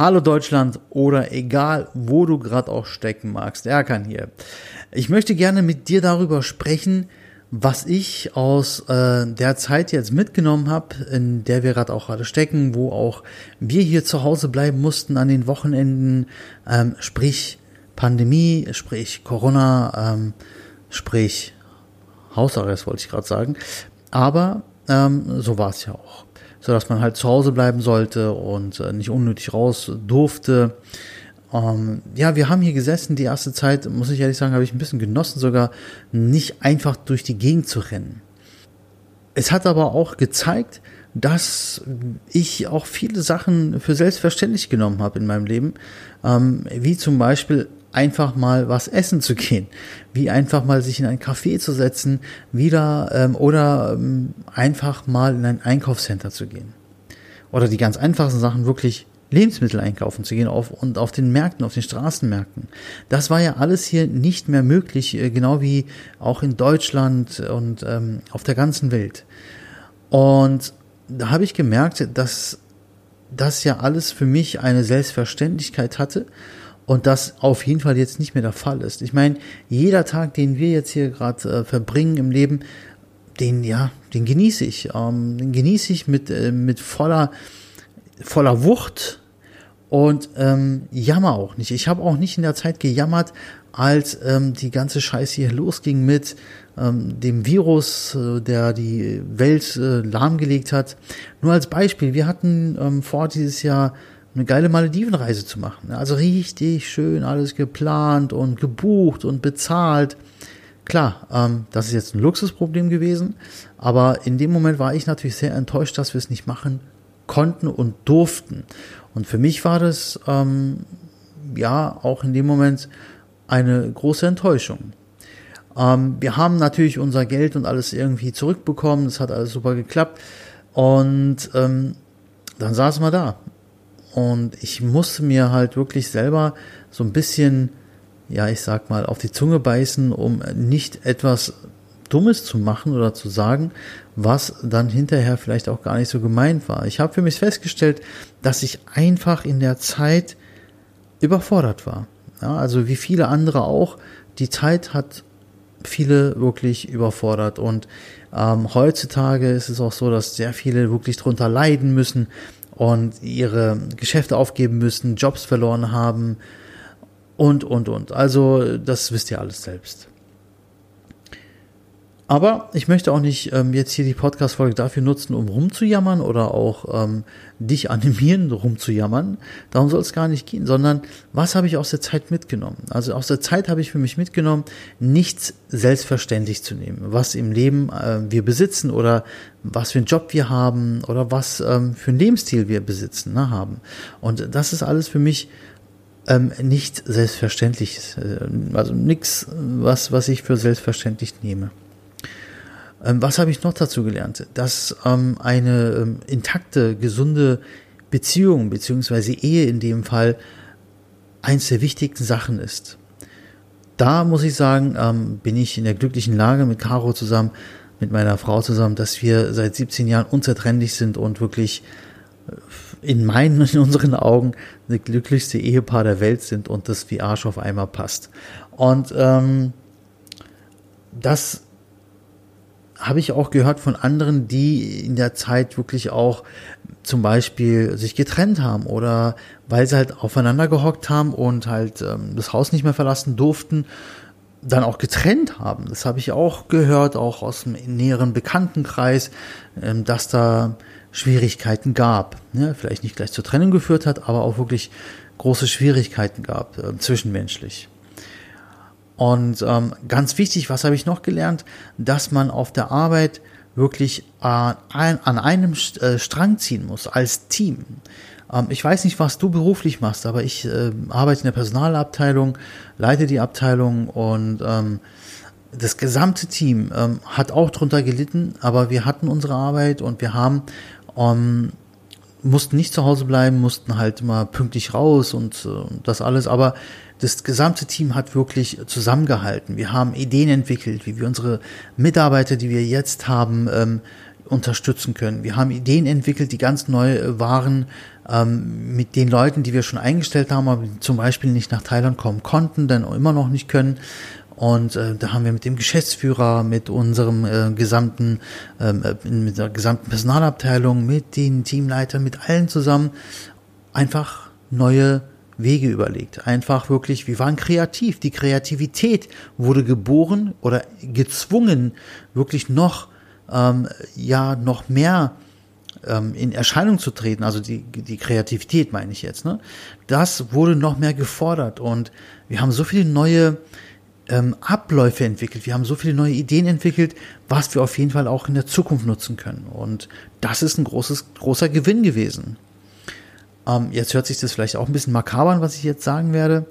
Hallo Deutschland oder egal, wo du gerade auch stecken magst. Erkan hier. Ich möchte gerne mit dir darüber sprechen, was ich aus äh, der Zeit jetzt mitgenommen habe, in der wir gerade auch gerade stecken, wo auch wir hier zu Hause bleiben mussten an den Wochenenden, ähm, sprich Pandemie, sprich Corona, ähm, sprich Hausarrest wollte ich gerade sagen. Aber ähm, so war es ja auch so dass man halt zu Hause bleiben sollte und äh, nicht unnötig raus durfte. Ähm, ja, wir haben hier gesessen, die erste Zeit, muss ich ehrlich sagen, habe ich ein bisschen genossen, sogar nicht einfach durch die Gegend zu rennen. Es hat aber auch gezeigt, dass ich auch viele Sachen für selbstverständlich genommen habe in meinem Leben, ähm, wie zum Beispiel einfach mal was essen zu gehen, wie einfach mal sich in ein Café zu setzen, wieder ähm, oder ähm, einfach mal in ein Einkaufscenter zu gehen. Oder die ganz einfachen Sachen wirklich Lebensmittel einkaufen zu gehen auf, und auf den Märkten, auf den Straßenmärkten. Das war ja alles hier nicht mehr möglich, äh, genau wie auch in Deutschland und ähm, auf der ganzen Welt. Und da habe ich gemerkt, dass das ja alles für mich eine Selbstverständlichkeit hatte und das auf jeden Fall jetzt nicht mehr der Fall ist. Ich meine, jeder Tag, den wir jetzt hier gerade äh, verbringen im Leben, den ja, den genieße ich, ähm, den genieße ich mit äh, mit voller voller Wucht und ähm, jammer auch nicht. Ich habe auch nicht in der Zeit gejammert, als ähm, die ganze Scheiße hier losging mit ähm, dem Virus, äh, der die Welt äh, lahmgelegt hat. Nur als Beispiel, wir hatten ähm, vor dieses Jahr eine geile Maledivenreise zu machen. Also richtig schön alles geplant und gebucht und bezahlt. Klar, ähm, das ist jetzt ein Luxusproblem gewesen, aber in dem Moment war ich natürlich sehr enttäuscht, dass wir es nicht machen konnten und durften. Und für mich war das ähm, ja auch in dem Moment eine große Enttäuschung. Ähm, wir haben natürlich unser Geld und alles irgendwie zurückbekommen, es hat alles super geklappt und ähm, dann saßen wir da und ich musste mir halt wirklich selber so ein bisschen, ja, ich sag mal, auf die Zunge beißen, um nicht etwas Dummes zu machen oder zu sagen, was dann hinterher vielleicht auch gar nicht so gemeint war. Ich habe für mich festgestellt, dass ich einfach in der Zeit überfordert war. Ja, also wie viele andere auch, die Zeit hat viele wirklich überfordert und ähm, heutzutage ist es auch so, dass sehr viele wirklich drunter leiden müssen, und ihre Geschäfte aufgeben müssen, Jobs verloren haben und, und, und. Also das wisst ihr alles selbst. Aber ich möchte auch nicht ähm, jetzt hier die Podcast-Folge dafür nutzen, um rumzujammern oder auch ähm, dich animieren, rumzujammern. Darum soll es gar nicht gehen, sondern was habe ich aus der Zeit mitgenommen? Also aus der Zeit habe ich für mich mitgenommen, nichts selbstverständlich zu nehmen, was im Leben äh, wir besitzen oder was für einen Job wir haben oder was ähm, für einen Lebensstil wir besitzen, ne, haben. Und das ist alles für mich ähm, nicht selbstverständlich, äh, also nichts, was, was ich für selbstverständlich nehme. Ähm, was habe ich noch dazu gelernt? Dass ähm, eine ähm, intakte, gesunde Beziehung beziehungsweise Ehe in dem Fall eins der wichtigsten Sachen ist. Da muss ich sagen, ähm, bin ich in der glücklichen Lage mit Caro zusammen, mit meiner Frau zusammen, dass wir seit 17 Jahren unzertrennlich sind und wirklich äh, in meinen, in unseren Augen, das glücklichste Ehepaar der Welt sind und das wie Arsch auf einmal passt. Und ähm, das habe ich auch gehört von anderen, die in der Zeit wirklich auch zum Beispiel sich getrennt haben oder weil sie halt aufeinander gehockt haben und halt ähm, das Haus nicht mehr verlassen durften, dann auch getrennt haben. Das habe ich auch gehört, auch aus dem näheren Bekanntenkreis, ähm, dass da Schwierigkeiten gab. Ne? Vielleicht nicht gleich zur Trennung geführt hat, aber auch wirklich große Schwierigkeiten gab, äh, zwischenmenschlich. Und ähm, ganz wichtig, was habe ich noch gelernt? Dass man auf der Arbeit wirklich äh, ein, an einem äh, Strang ziehen muss, als Team. Ähm, ich weiß nicht, was du beruflich machst, aber ich äh, arbeite in der Personalabteilung, leite die Abteilung und ähm, das gesamte Team ähm, hat auch drunter gelitten, aber wir hatten unsere Arbeit und wir haben ähm, mussten nicht zu Hause bleiben, mussten halt immer pünktlich raus und äh, das alles, aber das gesamte Team hat wirklich zusammengehalten. Wir haben Ideen entwickelt, wie wir unsere Mitarbeiter, die wir jetzt haben, ähm, unterstützen können. Wir haben Ideen entwickelt, die ganz neu waren, ähm, mit den Leuten, die wir schon eingestellt haben, aber zum Beispiel nicht nach Thailand kommen konnten, dann immer noch nicht können. Und äh, da haben wir mit dem Geschäftsführer, mit unserem äh, gesamten, ähm, äh, mit der gesamten Personalabteilung, mit den Teamleitern, mit allen zusammen einfach neue Wege überlegt. Einfach wirklich, wir waren kreativ. Die Kreativität wurde geboren oder gezwungen, wirklich noch, ähm, ja, noch mehr ähm, in Erscheinung zu treten. Also die, die Kreativität meine ich jetzt. Ne? Das wurde noch mehr gefordert und wir haben so viele neue ähm, Abläufe entwickelt. Wir haben so viele neue Ideen entwickelt, was wir auf jeden Fall auch in der Zukunft nutzen können. Und das ist ein großes, großer Gewinn gewesen. Ähm, jetzt hört sich das vielleicht auch ein bisschen makaber an, was ich jetzt sagen werde.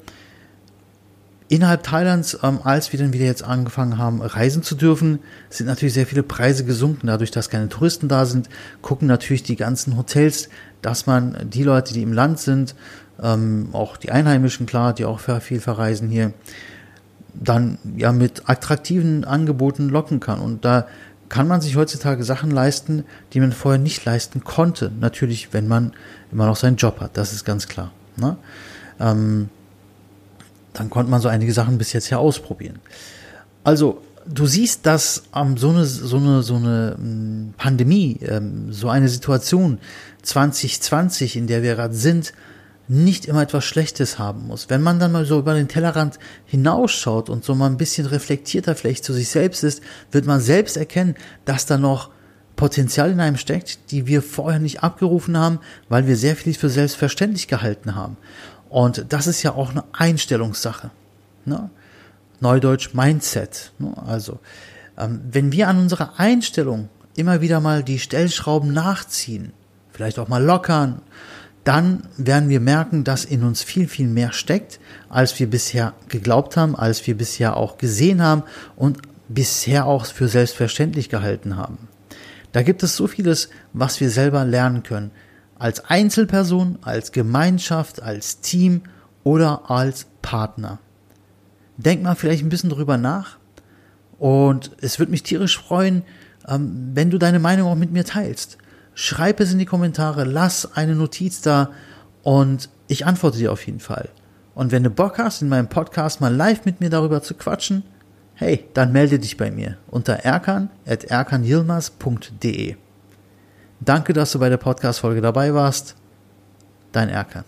Innerhalb Thailands, ähm, als wir dann wieder jetzt angefangen haben, reisen zu dürfen, sind natürlich sehr viele Preise gesunken. Dadurch, dass keine Touristen da sind, gucken natürlich die ganzen Hotels, dass man die Leute, die im Land sind, ähm, auch die Einheimischen, klar, die auch viel verreisen hier, dann ja mit attraktiven Angeboten locken kann. Und da kann man sich heutzutage Sachen leisten, die man vorher nicht leisten konnte. Natürlich, wenn man immer noch seinen Job hat, das ist ganz klar. Ne? Ähm, dann konnte man so einige Sachen bis jetzt ja ausprobieren. Also, du siehst, dass ähm, so eine, so eine, so eine ähm, Pandemie, ähm, so eine Situation 2020, in der wir gerade sind, nicht immer etwas Schlechtes haben muss. Wenn man dann mal so über den Tellerrand hinausschaut und so mal ein bisschen reflektierter vielleicht zu sich selbst ist, wird man selbst erkennen, dass da noch Potenzial in einem steckt, die wir vorher nicht abgerufen haben, weil wir sehr viel für selbstverständlich gehalten haben. Und das ist ja auch eine Einstellungssache. Ne? Neudeutsch Mindset. Ne? Also, ähm, wenn wir an unserer Einstellung immer wieder mal die Stellschrauben nachziehen, vielleicht auch mal lockern dann werden wir merken, dass in uns viel, viel mehr steckt, als wir bisher geglaubt haben, als wir bisher auch gesehen haben und bisher auch für selbstverständlich gehalten haben. Da gibt es so vieles, was wir selber lernen können. Als Einzelperson, als Gemeinschaft, als Team oder als Partner. Denk mal vielleicht ein bisschen drüber nach. Und es würde mich tierisch freuen, ähm, wenn du deine Meinung auch mit mir teilst. Schreib es in die Kommentare, lass eine Notiz da und ich antworte dir auf jeden Fall. Und wenn du Bock hast, in meinem Podcast mal live mit mir darüber zu quatschen, hey, dann melde dich bei mir unter erkan.erkanyilmaz.de. Danke, dass du bei der Podcast-Folge dabei warst. Dein Erkan.